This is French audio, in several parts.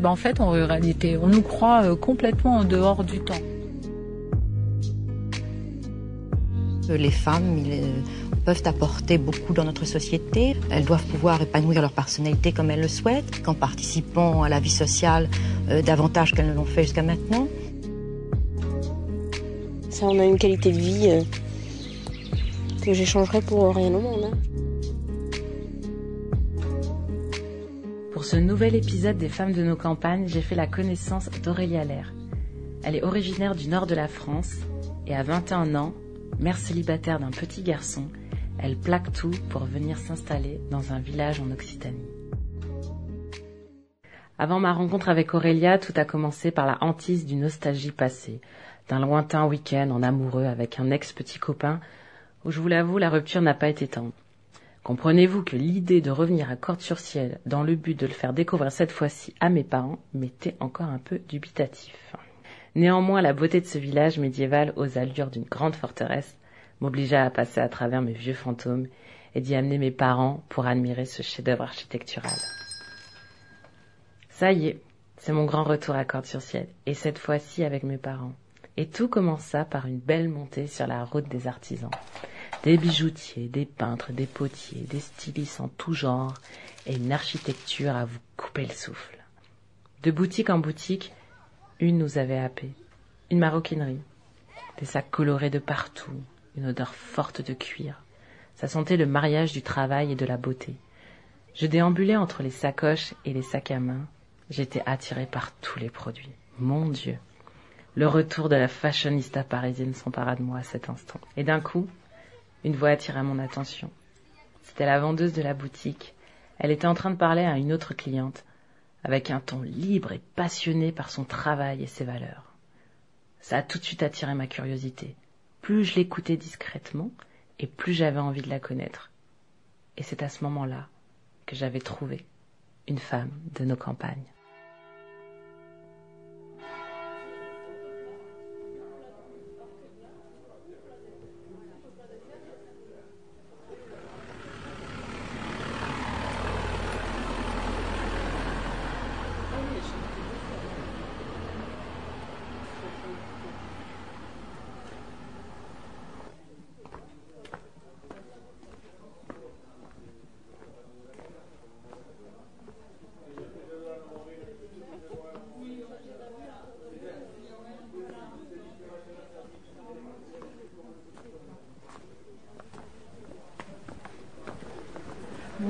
bah, en fait, en réalité, on nous croit euh, complètement en dehors du temps. Les femmes peuvent apporter beaucoup dans notre société. Elles doivent pouvoir épanouir leur personnalité comme elles le souhaitent, qu'en participant à la vie sociale davantage qu'elles ne l'ont fait jusqu'à maintenant. Ça, on a une qualité de vie que j'échangerais pour rien au monde. Hein. Ce nouvel épisode des Femmes de nos campagnes, j'ai fait la connaissance d'Aurélia Lair. Elle est originaire du nord de la France et à 21 ans, mère célibataire d'un petit garçon, elle plaque tout pour venir s'installer dans un village en Occitanie. Avant ma rencontre avec Aurélia, tout a commencé par la hantise d'une nostalgie passée, d'un lointain week-end en amoureux avec un ex-petit copain, où je vous l'avoue, la rupture n'a pas été tendre. Comprenez-vous que l'idée de revenir à Corte-sur-Ciel dans le but de le faire découvrir cette fois-ci à mes parents m'était encore un peu dubitatif. Néanmoins, la beauté de ce village médiéval aux allures d'une grande forteresse m'obligea à passer à travers mes vieux fantômes et d'y amener mes parents pour admirer ce chef-d'œuvre architectural. Ça y est, c'est mon grand retour à Corte-sur-Ciel, et cette fois-ci avec mes parents. Et tout commença par une belle montée sur la route des artisans. Des bijoutiers, des peintres, des potiers, des stylistes en tout genre, et une architecture à vous couper le souffle. De boutique en boutique, une nous avait happés. Une maroquinerie, des sacs colorés de partout, une odeur forte de cuir. Ça sentait le mariage du travail et de la beauté. Je déambulais entre les sacoches et les sacs à main. J'étais attirée par tous les produits. Mon Dieu. Le retour de la fashionista parisienne s'empara de moi à cet instant. Et d'un coup, une voix attira mon attention. C'était la vendeuse de la boutique. Elle était en train de parler à une autre cliente, avec un ton libre et passionné par son travail et ses valeurs. Ça a tout de suite attiré ma curiosité. Plus je l'écoutais discrètement, et plus j'avais envie de la connaître. Et c'est à ce moment-là que j'avais trouvé une femme de nos campagnes.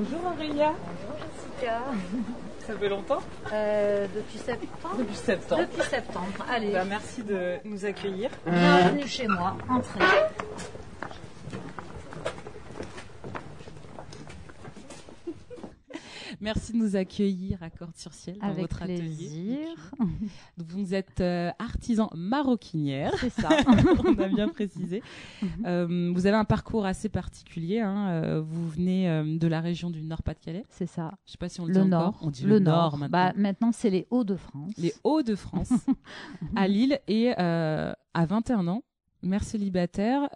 Bonjour Aurélia. Bonjour Jessica. Ça fait longtemps euh, Depuis septembre. Depuis septembre. Depuis septembre. Allez. Bah, merci de nous accueillir. Bienvenue chez moi. Entrez. Merci de nous accueillir à Corte-sur-Ciel dans Avec votre plaisir. atelier. Vous êtes euh, artisan maroquinière. C'est ça. On a bien précisé. Euh, vous avez un parcours assez particulier. hein. Euh, vous venez euh, de la région du Nord-Pas-de-Calais. C'est ça. Je sais pas si on le, Le dit Nord. encore. On dit le, le, Nord. maintenant. Bah, maintenant, c'est les Hauts-de-France. les Hauts-de-France, à Lille. Et à 21 ans, mère célibataire,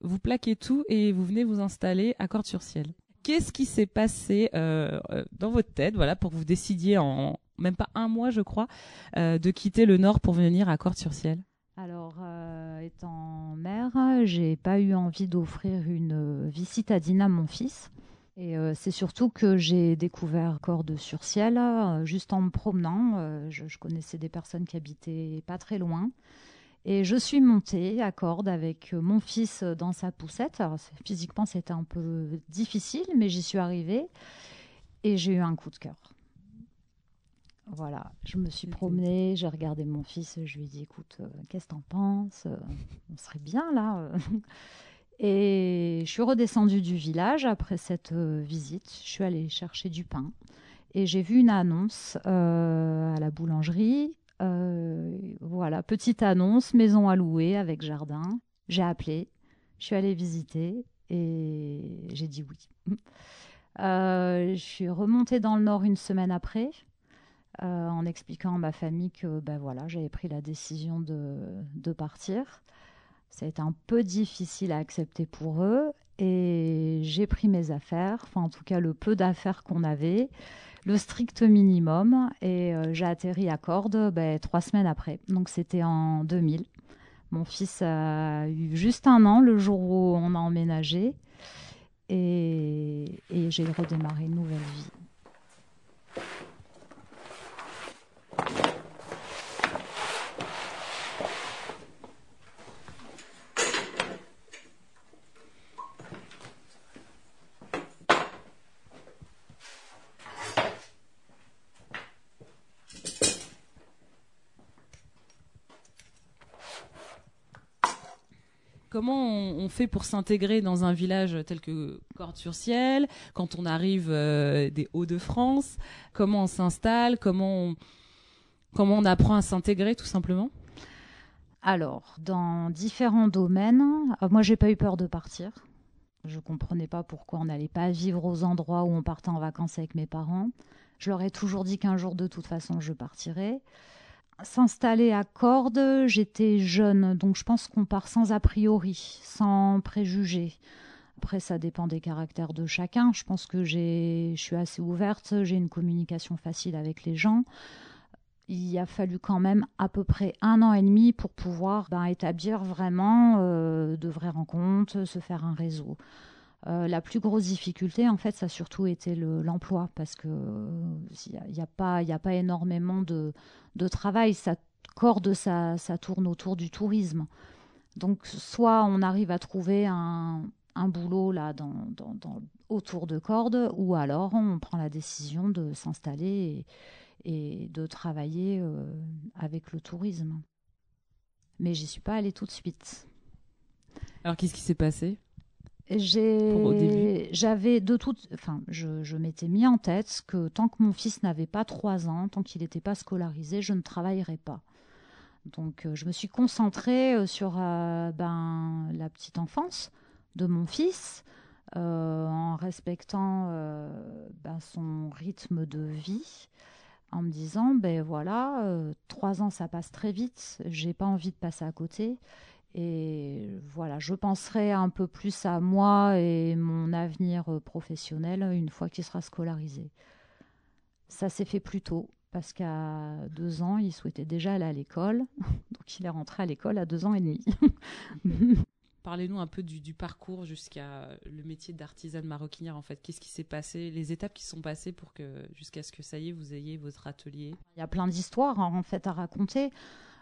vous plaquez tout et vous venez vous installer à Corte-sur-Ciel. Qu'est-ce qui s'est passé euh, euh, dans votre tête, voilà, pour que vous décidiez en même pas un mois, je crois, euh, de quitter le Nord pour venir à Corte-sur-Ciel? Alors, étant mère, j'ai pas eu envie d'offrir une vie citadine à mon fils. Et c'est surtout que j'ai découvert Cordes sur Ciel juste en me promenant. Je connaissais des personnes qui habitaient pas très loin. Et je suis montée à Cordes avec euh, mon fils dans sa poussette. Alors, physiquement, c'était un peu difficile, mais j'y suis arrivée. Et j'ai eu un coup de cœur. Voilà, je me suis promenée, j'ai regardé mon fils, je lui ai dit écoute, euh, qu'est-ce que t'en penses Euh, On serait bien là. Et je suis redescendue du village après cette euh, visite. Je suis allée chercher du pain et j'ai vu une annonce euh, à la boulangerie. Euh, voilà, petite annonce, maison à louer avec jardin. J'ai appelé, je suis allée visiter et j'ai dit oui. Euh, je suis remontée dans le nord une semaine après euh, en expliquant à ma famille que ben voilà, j'avais pris la décision de, de partir. Ça a été un peu difficile à accepter pour eux. et j'ai pris mes affaires, enfin en tout cas le peu d'affaires qu'on avait, le strict minimum, et euh, j'ai atterri à Cordes ben, trois semaines après. Donc c'était en 2000. Mon fils a eu juste un an le jour où on a emménagé, et, et j'ai redémarré une nouvelle vie. Comment on, fait pour s'intégrer dans un village tel que Cordes-sur-Ciel quand on arrive euh, des Hauts-de-France Comment on s'installe comment on, comment on apprend à s'intégrer tout simplement? Alors, dans différents domaines, euh, moi j'ai pas eu peur de partir. Je comprenais pas pourquoi on n'allait pas vivre aux endroits où on partait en vacances avec mes parents. Je leur ai toujours dit qu'un jour de toute façon je partirais s'installer à Cordes, j'étais jeune, donc je pense qu'on part sans a priori, sans préjugés. Après, ça dépend des caractères de chacun. Je pense que je suis assez ouverte, j'ai une communication facile avec les gens. Il a fallu quand même à peu près un an et demi pour pouvoir ben, établir vraiment euh, de vraies rencontres, se faire un réseau. Euh, la plus grosse difficulté, en fait, ça a surtout été l'emploi, parce que il n'y a, pas, a pas énormément de, travail. Ça corde, ça, tourne autour du tourisme. Donc, soit on arrive à trouver un, boulot là autour de Cordes, ou alors on prend la décision de s'installer et, de travailler euh, avec le tourisme. Mais j'y suis pas allée tout de suite. Alors, qu'est-ce qui s'est passé? J'avais de toute, enfin, je, je m'étais mis en tête que tant que mon fils n'avait pas trois ans, tant qu'il n'était pas scolarisé, je ne travaillerais pas. Donc, euh, je me suis concentrée euh, sur euh, ben, la petite enfance de mon fils, en respectant ben, son rythme de vie, en me disant, ben voilà, trois ans ça passe très vite, j'ai pas envie de passer à côté, et voilà, je penserai un peu plus à moi et mon avenir euh, professionnel une fois qu'il sera scolarisé. Ça s'est fait plus tôt parce qu'à deux ans, il souhaitait déjà aller à l'école. Donc il est rentré à l'école à deux ans et demi. Parlez-nous un peu du, parcours jusqu'à le métier d'artisane maroquinière en fait. Qu'est-ce qui s'est passé, les étapes qui sont passées pour que jusqu'à ce que ça y est, vous ayez votre atelier? Il y a plein d'histoires hein, en fait à raconter.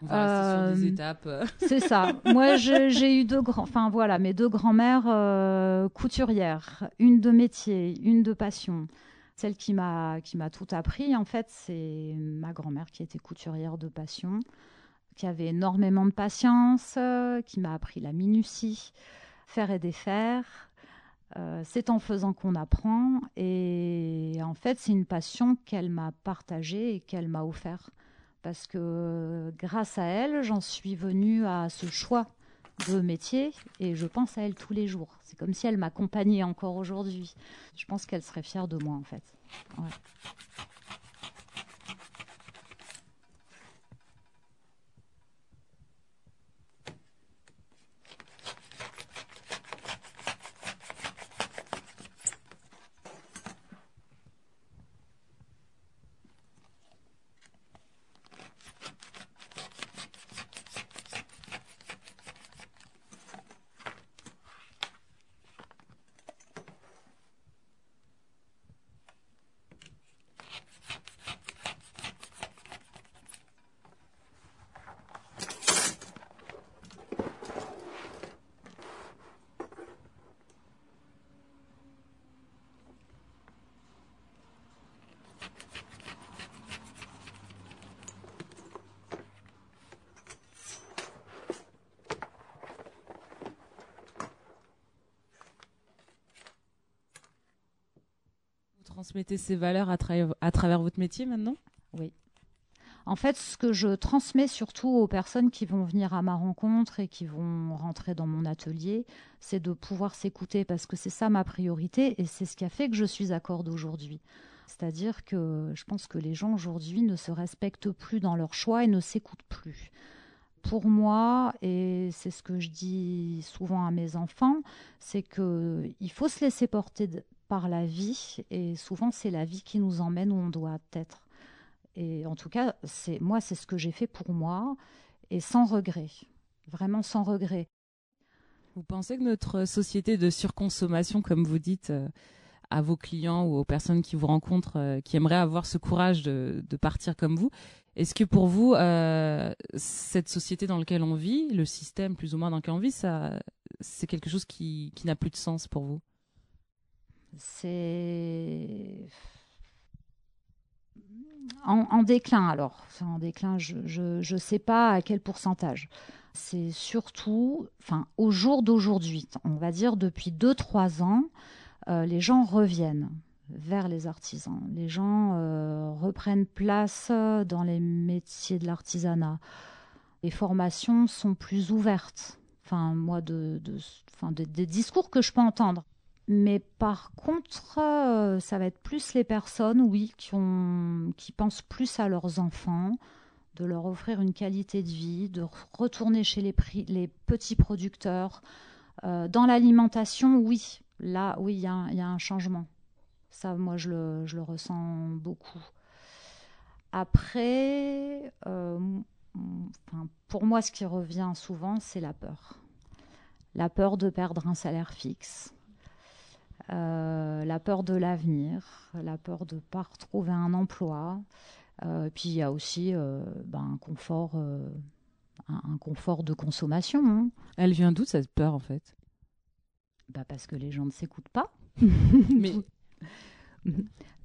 On va sur des euh, étapes. C'est ça. Moi, j'ai eu deux grands, enfin voilà, mes deux grands-mères euh, couturières, une de métier, une de passion. Celle qui m'a qui m'a tout appris, en fait, c'est ma grand-mère qui était couturière de passion, qui avait énormément de patience, euh, qui m'a appris la minutie, faire et défaire. c'est en faisant qu'on apprend et en fait c'est une passion qu'elle m'a partagée et qu'elle m'a offert parce que grâce à elle, j'en suis venue à ce choix de métier et je pense à elle tous les jours. C'est comme si elle m'accompagnait encore aujourd'hui. Je pense qu'elle serait fière de moi en fait. Transmettez ces valeurs à, travers votre métier maintenant? Oui. En fait, ce que je transmets surtout aux personnes qui vont venir à ma rencontre et qui vont rentrer dans mon atelier, c'est de pouvoir s'écouter parce que c'est ça ma priorité et c'est ce qui a fait que je suis à Corde aujourd'hui. C'est-à-dire que je pense que les gens aujourd'hui ne se respectent plus dans leurs choix et ne s'écoutent plus. Pour moi, et c'est ce que je dis souvent à mes enfants, c'est que il faut se laisser porter par la vie, et souvent c'est la vie qui nous emmène où on doit être. Et en tout cas, c'est moi, c'est ce que j'ai fait pour moi, et sans regret, vraiment sans regret. Vous pensez que notre société de surconsommation, comme vous dites, euh, à vos clients ou aux personnes qui vous rencontrent, euh, qui aimeraient avoir ce courage de, partir comme vous, est-ce que pour vous, euh, cette société dans laquelle on vit, le système plus ou moins dans lequel on vit, c'est quelque chose qui, n'a plus de sens pour vous? C'est en, déclin alors. en déclin, je ne sais pas à quel pourcentage. C'est surtout, enfin, au jour d'aujourd'hui, on va dire depuis 2-3 ans, euh, les gens reviennent vers les artisans. Les gens euh, reprennent place dans les métiers de l'artisanat. Les formations sont plus ouvertes. Enfin, moi, de, des discours que je peux entendre. Mais par contre, euh, ça va être plus les personnes, oui, qui, pensent plus à leurs enfants, de leur offrir une qualité de vie, de retourner chez les petits producteurs. dans l'alimentation, oui, là, oui, il y, a un changement. Ça, moi, je le, ressens beaucoup. Après, euh, pour moi, ce qui revient souvent, c'est la peur. La peur de perdre un salaire fixe, euh, la peur de l'avenir, la peur de ne pas retrouver un emploi. Euh, puis il y a aussi ben, un confort, un, confort de consommation. Hein. Elle vient d'où cette peur en fait? Bah Parce que les gens ne s'écoutent pas. Mais...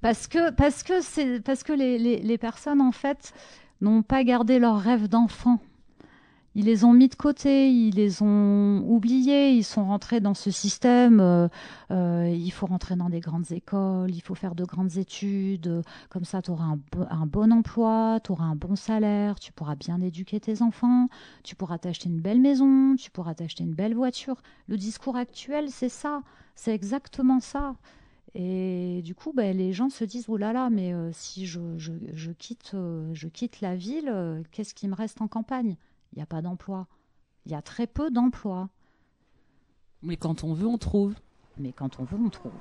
parce que, parce que, c'est, parce que les, les, les personnes, en fait, n'ont pas gardé leurs rêves d'enfant ils les ont mis de côté, ils les ont oubliés, ils sont rentrés dans ce système. Euh, euh, il faut rentrer dans des grandes écoles, il faut faire de grandes études. Comme ça, tu auras un, un, bon emploi, tu auras un bon salaire, tu pourras bien éduquer tes enfants, tu pourras t'acheter une belle maison, tu pourras t'acheter une belle voiture. Le discours actuel, c'est ça, c'est exactement ça. Et du coup, ben, les gens se disent, oh là là, mais euh, si je, je, je quitte, je quitte la ville, qu'est-ce qui me reste en campagne? Il n'y a pas d'emploi. Il y a très peu d'emplois. Mais quand on veut, on trouve. Mais quand on veut, on trouve.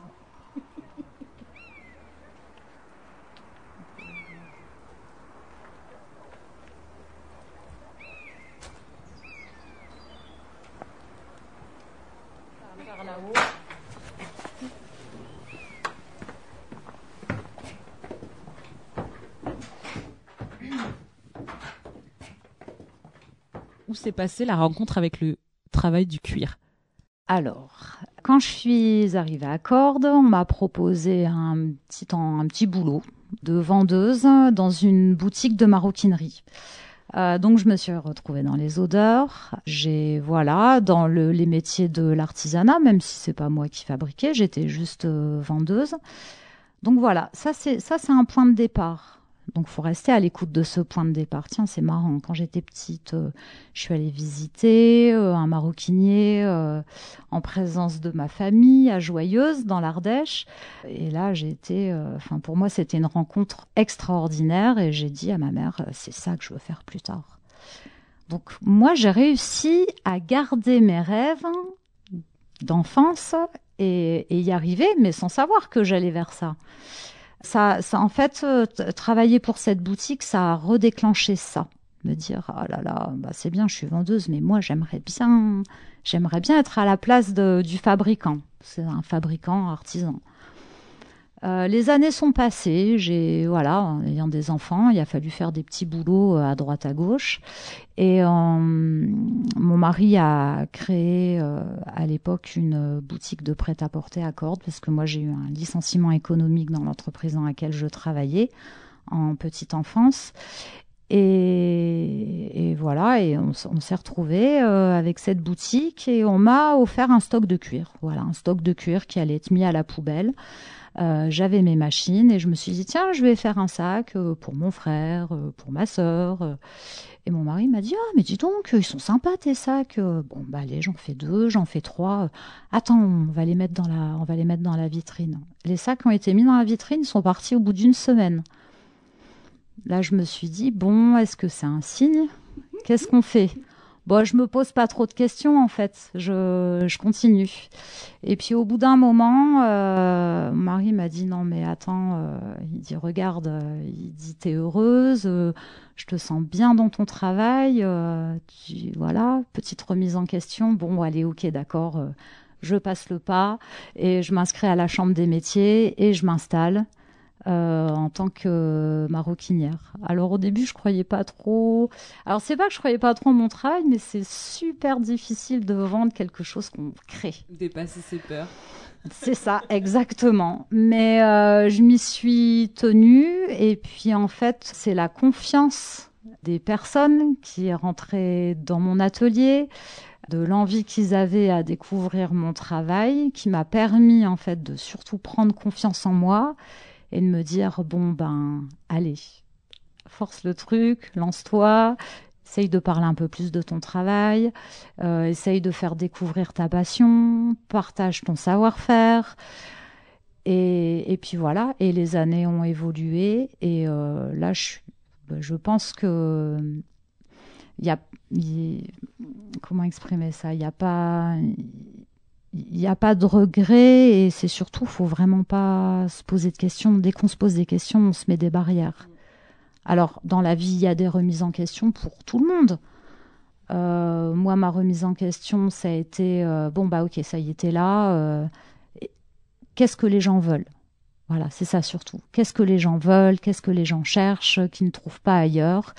S'est passée la rencontre avec le travail du cuir? Alors, quand je suis arrivée à Cordes, on m'a proposé un petit, un petit boulot de vendeuse dans une boutique de maroquinerie. Euh, donc je me suis retrouvée dans les odeurs. J'ai voilà dans le, les métiers de l'artisanat, même si c'est pas moi qui fabriquais, j'étais juste euh, vendeuse. Donc voilà, ça c'est ça c'est un point de départ. Donc, faut rester à l'écoute de ce point de départ. Tiens, c'est marrant. Quand j'étais petite, euh, je suis allée visiter euh, un maroquinier euh, en présence de ma famille à Joyeuse, dans l'Ardèche. Et là, j'ai été. Enfin, pour moi, c'était une rencontre extraordinaire. Et j'ai dit à ma mère, c'est ça que je veux faire plus tard. Donc, moi, j'ai réussi à garder mes rêves d'enfance et y arriver, mais sans savoir que j'allais vers ça ça, en fait, euh, travailler pour cette boutique, ça a redéclenché ça. Me dire, ah là là, bah c'est bien, je suis vendeuse, mais moi, j'aimerais bien, j'aimerais bien être à la place du fabricant. C'est un fabricant artisan. Euh, les années sont passées, j'ai voilà, ayant des enfants, il a fallu faire des petits boulots euh, à droite à gauche. Et euh, mon mari a créé à l'époque une boutique de prêt-à-porter à cordes parce que moi j'ai eu un licenciement économique dans l'entreprise dans laquelle je travaillais en petite enfance. Et, voilà, et on, s'est retrouvé avec cette boutique et on m'a offert un stock de cuir. Voilà, un stock de cuir qui allait être mis à la poubelle. Euh, j'avais mes machines et je me suis dit tiens je vais faire un sac euh, pour mon frère, euh, pour ma sœur. Et mon mari m'a dit ah mais dis donc ils sont sympas tes sacs. Bon bah allez j'en fais deux, j'en fais trois. Attends on va les mettre dans la on va les mettre dans la vitrine. Les sacs ont été mis dans la vitrine, sont partis au bout d'une semaine. Là je me suis dit bon est-ce que c'est un signe? Qu'est-ce qu'on fait? Bon, je me pose pas trop de questions en fait. Je, je continue. Et puis au bout d'un moment, euh, mon mari m'a dit non mais attends. euh, il dit regarde, euh, il dit t'es heureuse, euh, je te sens bien dans ton travail. euh, tu, voilà, petite remise en question. Bon, allez, ok, d'accord. je passe le pas et je m'inscris à la chambre des métiers et je m'installe euh, en tant que maroquinière. Alors au début, je croyais pas trop. Alors c'est pas que je croyais pas trop en mon travail, mais c'est super difficile de vendre quelque chose qu'on crée. Dépasser ses peurs. C'est ça, exactement. Mais euh, je m'y suis tenue et puis en fait, c'est la confiance des personnes qui est rentrée dans mon atelier, de l'envie qu'ils avaient à découvrir mon travail, qui m'a permis en fait de surtout prendre confiance en moi et de me dire bon ben allez, force le truc, lance-toi, essaye de parler un peu plus de ton travail, euh, essaye de faire découvrir ta passion, partage ton savoir-faire. Et, et puis voilà, et les années ont évolué et euh, là ben, je pense que il y a comment exprimer ça? Il n'y a pas il n'y a pas de regret et c'est surtout faut vraiment pas se poser de questions. Dès qu'on se pose des questions on se met des barrières. Alors dans la vie il y a des remises en question pour tout le monde. Euh, moi ma remise en question ça a été euh, bon bah ok ça y était là euh, qu'est-ce que les gens veulent? Voilà c'est ça surtout. Qu'est-ce que les gens veulent? Qu'est-ce que les gens cherchent? Qu'ils ne trouvent pas ailleurs?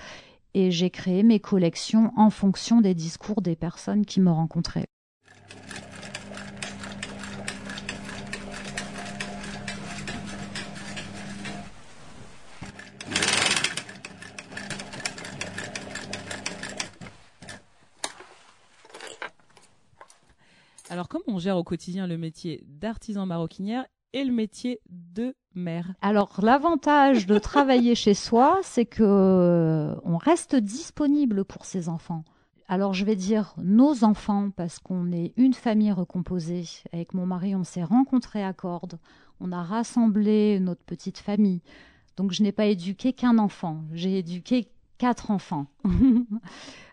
Et j'ai créé mes collections en fonction des discours des personnes qui me rencontraient. Alors, comment on gère au quotidien le métier d'artisan maroquinière et le métier de mère Alors l'avantage de travailler chez soi, c'est que euh, on reste disponible pour ses enfants. Alors je vais dire nos enfants parce qu'on est une famille recomposée. Avec mon mari, on s'est rencontrés à Cordes. On a rassemblé notre petite famille. Donc je n'ai pas éduqué qu'un enfant. J'ai éduqué quatre enfants.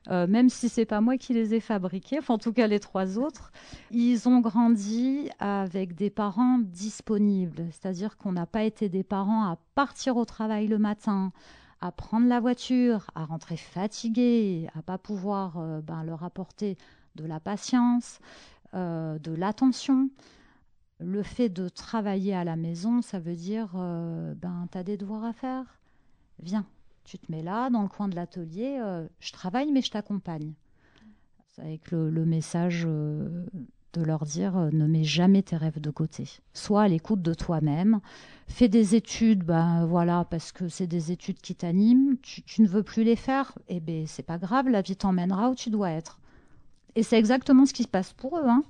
Euh, même si c'est pas moi qui les ai fabriqués, en tout cas les trois autres, ils ont grandi avec des parents disponibles, c'est-à-dire qu'on n'a pas été des parents à partir au travail le matin, à prendre la voiture, à rentrer fatigués, à pas pouvoir euh, ben, leur apporter de la patience, euh, de l'attention. Le fait de travailler à la maison, ça veut dire ben tu as des devoirs à faire? Viens, tu te mets là, dans le coin de l'atelier, euh, je travaille, mais je t'accompagne. Avec le, message euh, de leur dire euh, ne mets jamais tes rêves de côté. Sois à l'écoute de toi-même. Fais des études, ben voilà, parce que c'est des études qui t'animent. Tu, tu ne veux plus les faire, eh ben c'est pas grave, la vie t'emmènera où tu dois être. Et c'est exactement ce qui se passe pour eux. hein.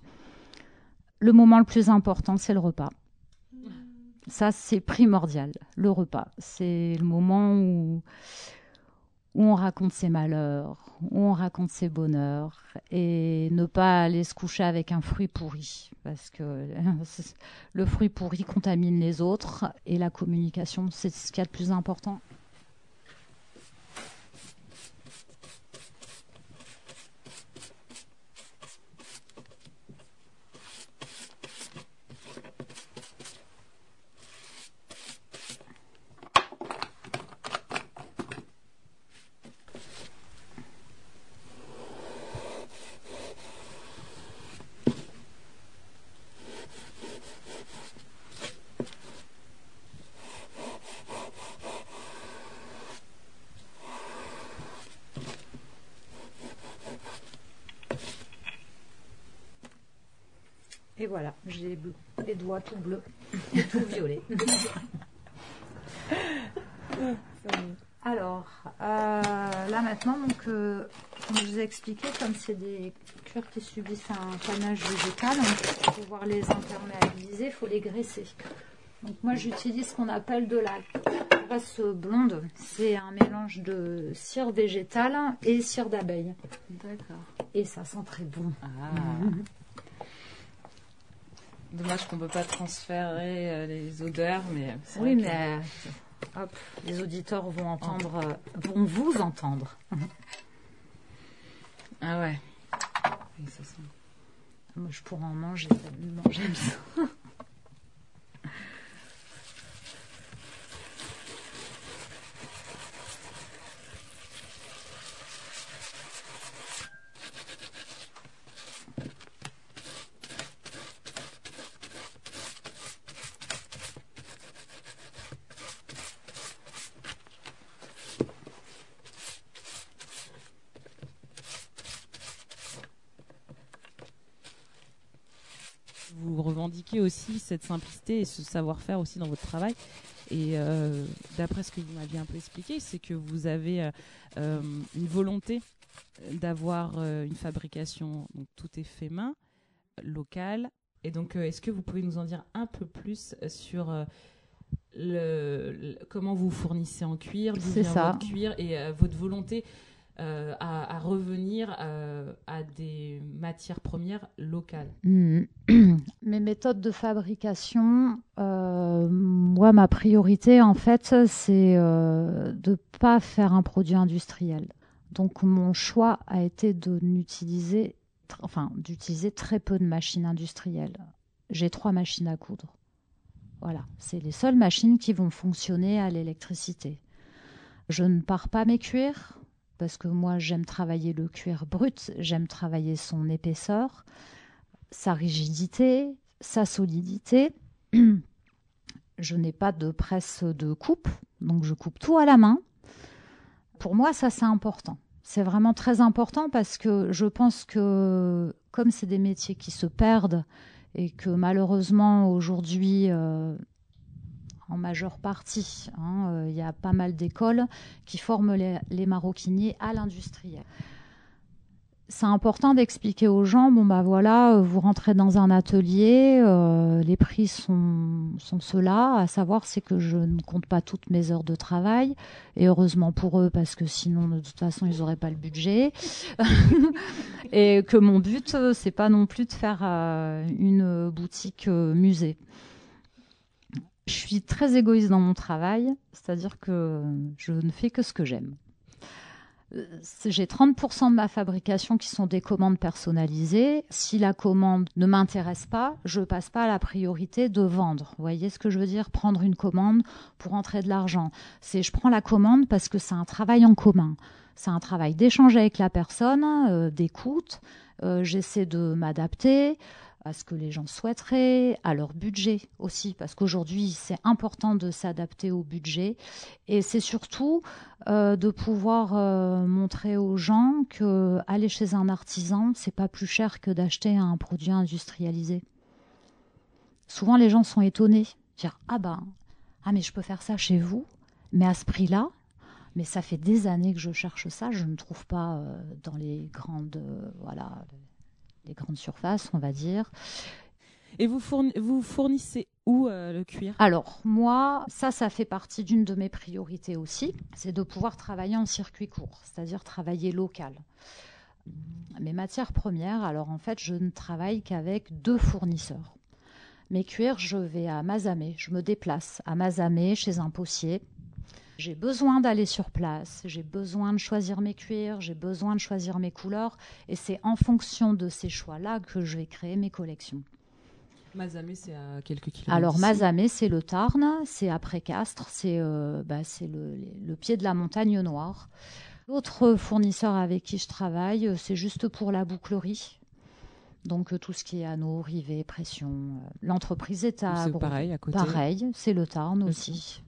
Le moment le plus important, c'est le repas. Ça, c'est primordial. Le repas, c'est le moment où, où on raconte ses malheurs, où on raconte ses bonheurs, et ne pas aller se coucher avec un fruit pourri, parce que le fruit pourri contamine les autres, et la communication, c'est ce qu'il y a de plus important. Voilà, j'ai les doigts tout bleus et tout violets. Alors, euh, là maintenant, donc, euh, comme je vous ai expliqué, comme c'est des cuirs qui subissent un panache végétal, donc, pour pouvoir les imperméabiliser, il faut les graisser. Donc moi, j'utilise ce qu'on appelle de la graisse blonde. C'est un mélange de cire végétale et cire d'abeille. D'accord. Et ça sent très bon. Ah. Dommage qu'on peut pas transférer euh, les odeurs, mais Oui, que- mais euh, hop, les auditeurs vont entendre, euh, vont vous entendre. Ah ouais. Moi, je pourrais en manger tellement j'aime ça. aussi cette simplicité et ce savoir-faire aussi dans votre travail. Et euh, d'après ce que vous m'aviez un peu expliqué, c'est que vous avez euh, euh, une volonté d'avoir euh, une fabrication, donc tout est fait main, locale. Et donc, est-ce que vous pouvez nous en dire un peu plus sur le, le- comment vous fournissez en cuir, d'où vient ça. votre cuir et votre volonté euh, à, revenir euh, à des matières premières locales Mhm. Mes méthodes de fabrication, euh, moi, ma priorité, en fait, c'est de pas faire un produit industriel. Donc, mon choix a été de enfin, d'utiliser très peu de machines industrielles. J'ai trois machines à coudre. Voilà, c'est les seules machines qui vont fonctionner à l'électricité. Je ne pars pas mes cuirs parce que moi, j'aime travailler le cuir brut, j'aime travailler son épaisseur sa rigidité, sa solidité. Je n'ai pas de presse de coupe, donc je coupe tout à la main. Pour moi, ça c'est important. C'est vraiment très important parce que je pense que comme c'est des métiers qui se perdent et que malheureusement aujourd'hui, euh, en majeure partie, hein, euh, il y a pas mal d'écoles qui forment les, maroquiniers à l'industriel c'est important d'expliquer aux gens, bon bah voilà, euh, vous rentrez dans un atelier, euh, les prix sont, sont ceux-là, à savoir c'est que je ne compte pas toutes mes heures de travail, et heureusement pour eux, parce que sinon de toute façon ils n'auraient pas le budget, et que mon but c'est pas non plus de faire une boutique musée. Je suis très égoïste dans mon travail, c'est-à-dire que je ne fais que ce que j'aime. Euh, J'ai 30% de ma fabrication qui sont des commandes personnalisées. Si la commande ne m'intéresse pas, je passe pas à la priorité de vendre. Vous voyez ce que je veux dire? Prendre une commande pour entrer de l'argent. Je prends la commande parce que c'est un travail en commun. C'est un travail d'échange avec la personne, euh, d'écoute. Euh, J'essaie de m'adapter à ce que les gens souhaiteraient, à leur budget aussi, parce qu'aujourd'hui c'est important de s'adapter au budget. Et c'est surtout euh, de pouvoir euh, montrer aux gens que aller chez un artisan, c'est pas plus cher que d'acheter un produit industrialisé. Souvent, les gens sont étonnés, dire ah ben ah mais je peux faire ça chez vous, mais à ce prix-là. Mais ça fait des années que je cherche ça, je ne trouve pas euh, dans les grandes voilà les grandes surfaces, on va dire. Et vous, fourni- vous fournissez où euh, le cuir? Alors, moi, ça, ça fait partie d'une de mes priorités aussi, c'est de pouvoir travailler en circuit court, c'est-à-dire travailler local. Mes matières premières, alors en fait, je ne travaille qu'avec deux fournisseurs. Mes cuirs, je vais à Mazamet, je me déplace à Mazamet chez un potier. J'ai besoin d'aller sur place, j'ai besoin de choisir mes cuirs, j'ai besoin de choisir mes couleurs, et c'est en fonction de ces choix-là que je vais créer mes collections. Mazamet, c'est à quelques kilomètres. Alors. Mazamet, c'est le Tarn, c'est après Castres, c'est euh, bah, c'est le, le pied de la montagne noire. L'autre fournisseur avec qui je travaille, euh, c'est juste pour la bouclerie. Donc euh, tout ce qui est anneaux, rivets, pression. L'entreprise est à C'est pareil, à côté. Pareil, c'est le Tarn aussi.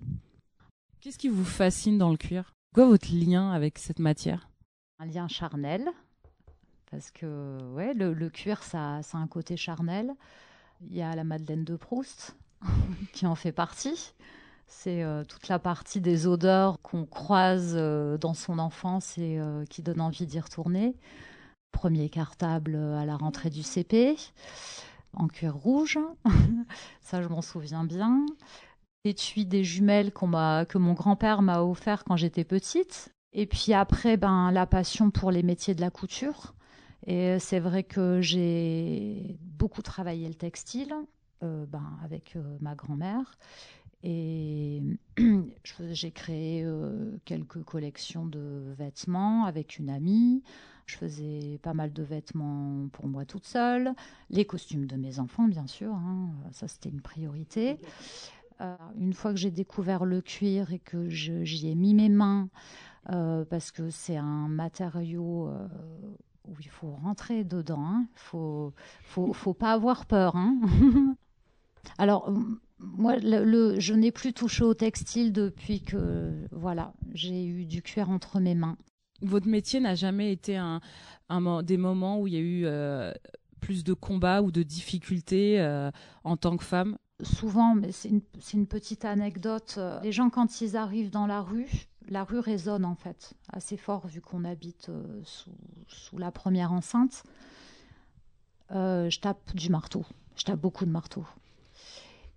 Qu'est-ce qui vous fascine dans le cuir? Quoi votre lien avec cette matière? Un lien charnel, parce que ouais, le, cuir, ça, ça a un côté charnel. Il y a la Madeleine de Proust qui en fait partie. C'est euh, toute la partie des odeurs qu'on croise euh, dans son enfance et euh, qui donne envie d'y retourner. Premier cartable à la rentrée du CP, en cuir rouge. Ça, je m'en souviens bien. L'étui des jumelles que mon grand-père m'a offert quand j'étais petite. Et puis après, ben, la passion pour les métiers de la couture. Et c'est vrai que j'ai beaucoup travaillé le textile euh, ben, avec euh, ma grand-mère. Et J'ai créé euh, quelques collections de vêtements avec une amie. Je faisais pas mal de vêtements pour moi toute seule. Les costumes de mes enfants, bien sûr. Hein. Ça, c'était une priorité. Euh, une fois que j'ai découvert le cuir et que j'y ai mis mes mains, euh, parce que c'est un matériau où il faut rentrer dedans. Il hein. faut, faut, faut, pas avoir peur. Hein. Alors, moi, le, je n'ai plus touché au textile depuis que voilà, j'ai eu du cuir entre mes mains. Votre métier n'a jamais été un, des moments où il y a eu euh, plus de combats ou de difficultés euh, en tant que femme? Souvent, mais c'est une, une, petite anecdote. Les gens, quand ils arrivent dans la rue, la rue résonne en fait assez fort vu qu'on habite euh, sous, sous, la première enceinte. je tape du marteau. Je tape beaucoup de marteau.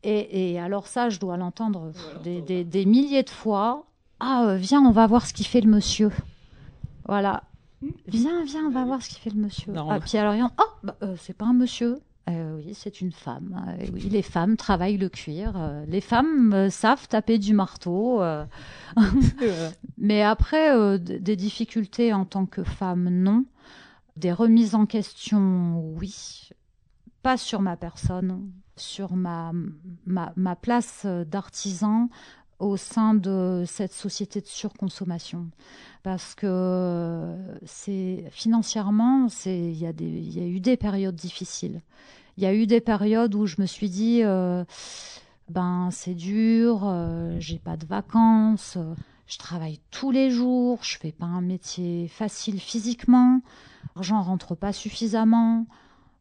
Et, alors ça, je dois l'entendre des, milliers de fois. Ah, euh, viens, on va voir ce qu'il fait le monsieur. Voilà. Viens, viens, on va voir ce qu'il fait le monsieur. Ah, puis alors, oh, bah, euh, c'est pas un monsieur. Euh, oui, c'est une femme. oui, les femmes travaillent le cuir. les femmes savent taper du marteau. Mais après, des difficultés en tant que femme, non. Des remises en question, oui. Pas sur ma personne sur ma, ma, place d'artisan au sein de cette société de surconsommation. Parce que c'est financièrement il y a eu des périodes difficiles. Il y a eu des périodes où je me suis dit euh, ben c'est dur euh, j'ai pas de vacances je travaille tous les jours je fais pas un métier facile physiquement l'argent rentre pas suffisamment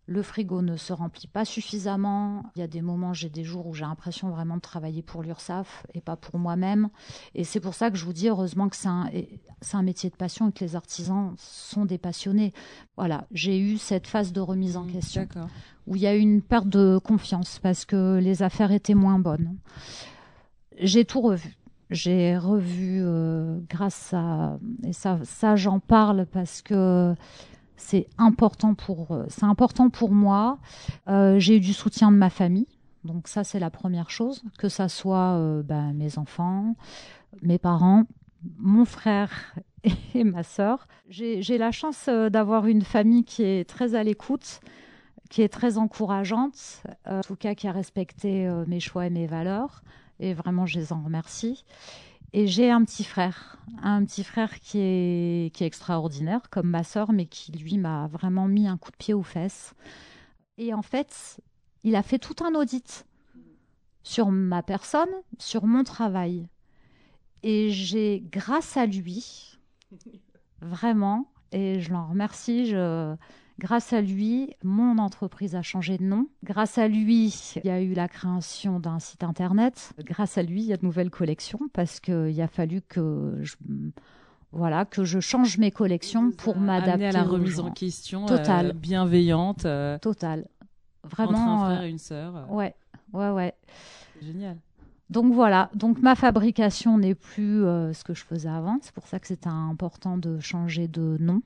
le frigo ne se remplit pas suffisamment. Il y a des moments, j'ai des jours où j'ai l'impression vraiment de travailler pour l'URSSAF et pas pour moi-même. Et c'est pour ça que je vous dis heureusement que c'est un, un, métier de passion et que les artisans sont des passionnés. Voilà, j'ai eu cette phase de remise en mmh, question où il y a eu une perte de confiance parce que les affaires étaient moins bonnes. J'ai tout revu. J'ai revu euh, grâce à et ça, ça j'en parle parce que c'est important pour euh, c'est important pour moi. Euh, j'ai eu du soutien de ma famille, donc ça c'est la première chose, que ça soit euh, ben, mes enfants, mes parents, mon frère et ma sœur. J'ai la chance d'avoir une famille qui est très à l'écoute, qui est très encourageante, en tout cas qui a respecté mes choix et mes valeurs. Et vraiment, je les en remercie. Et j'ai un petit frère, un petit frère qui est, qui est extraordinaire, comme ma sœur, mais qui, lui, m'a vraiment mis un coup de pied aux fesses. Et en fait, il a fait tout un audit sur ma personne, sur mon travail. Et j'ai, grâce à lui, vraiment, et je l'en remercie, je, Grâce à lui, mon entreprise a changé de nom. Grâce à lui, il y a eu la création d'un site internet. Grâce à lui, il y a de nouvelles collections parce qu'il a fallu que je, voilà, que je change mes collections pour m'adapter à la remise en question totale, euh, bienveillante. Euh, totale. Vraiment. Entre un frère et une sœur. Euh. Ouais, ouais, ouais. Génial. Donc voilà, donc ma fabrication n'est plus ce que je faisais avant. C'est pour ça que c'était important de changer de nom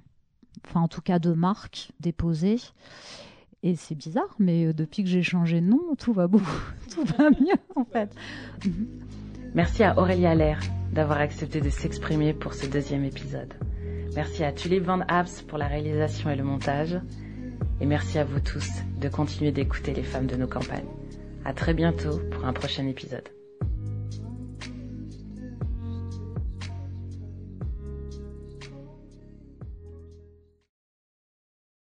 enfin en tout cas de marque déposée. Et c'est bizarre, mais euh, depuis que j'ai changé de nom, tout va beaucoup, tout va mieux en fait. Merci à Aurélie Allaire d'avoir accepté de s'exprimer pour ce deuxième épisode. Merci à Tulip Van Abs pour la réalisation et le montage. Et merci à vous tous de continuer d'écouter les femmes de nos campagnes. À très bientôt pour un prochain épisode.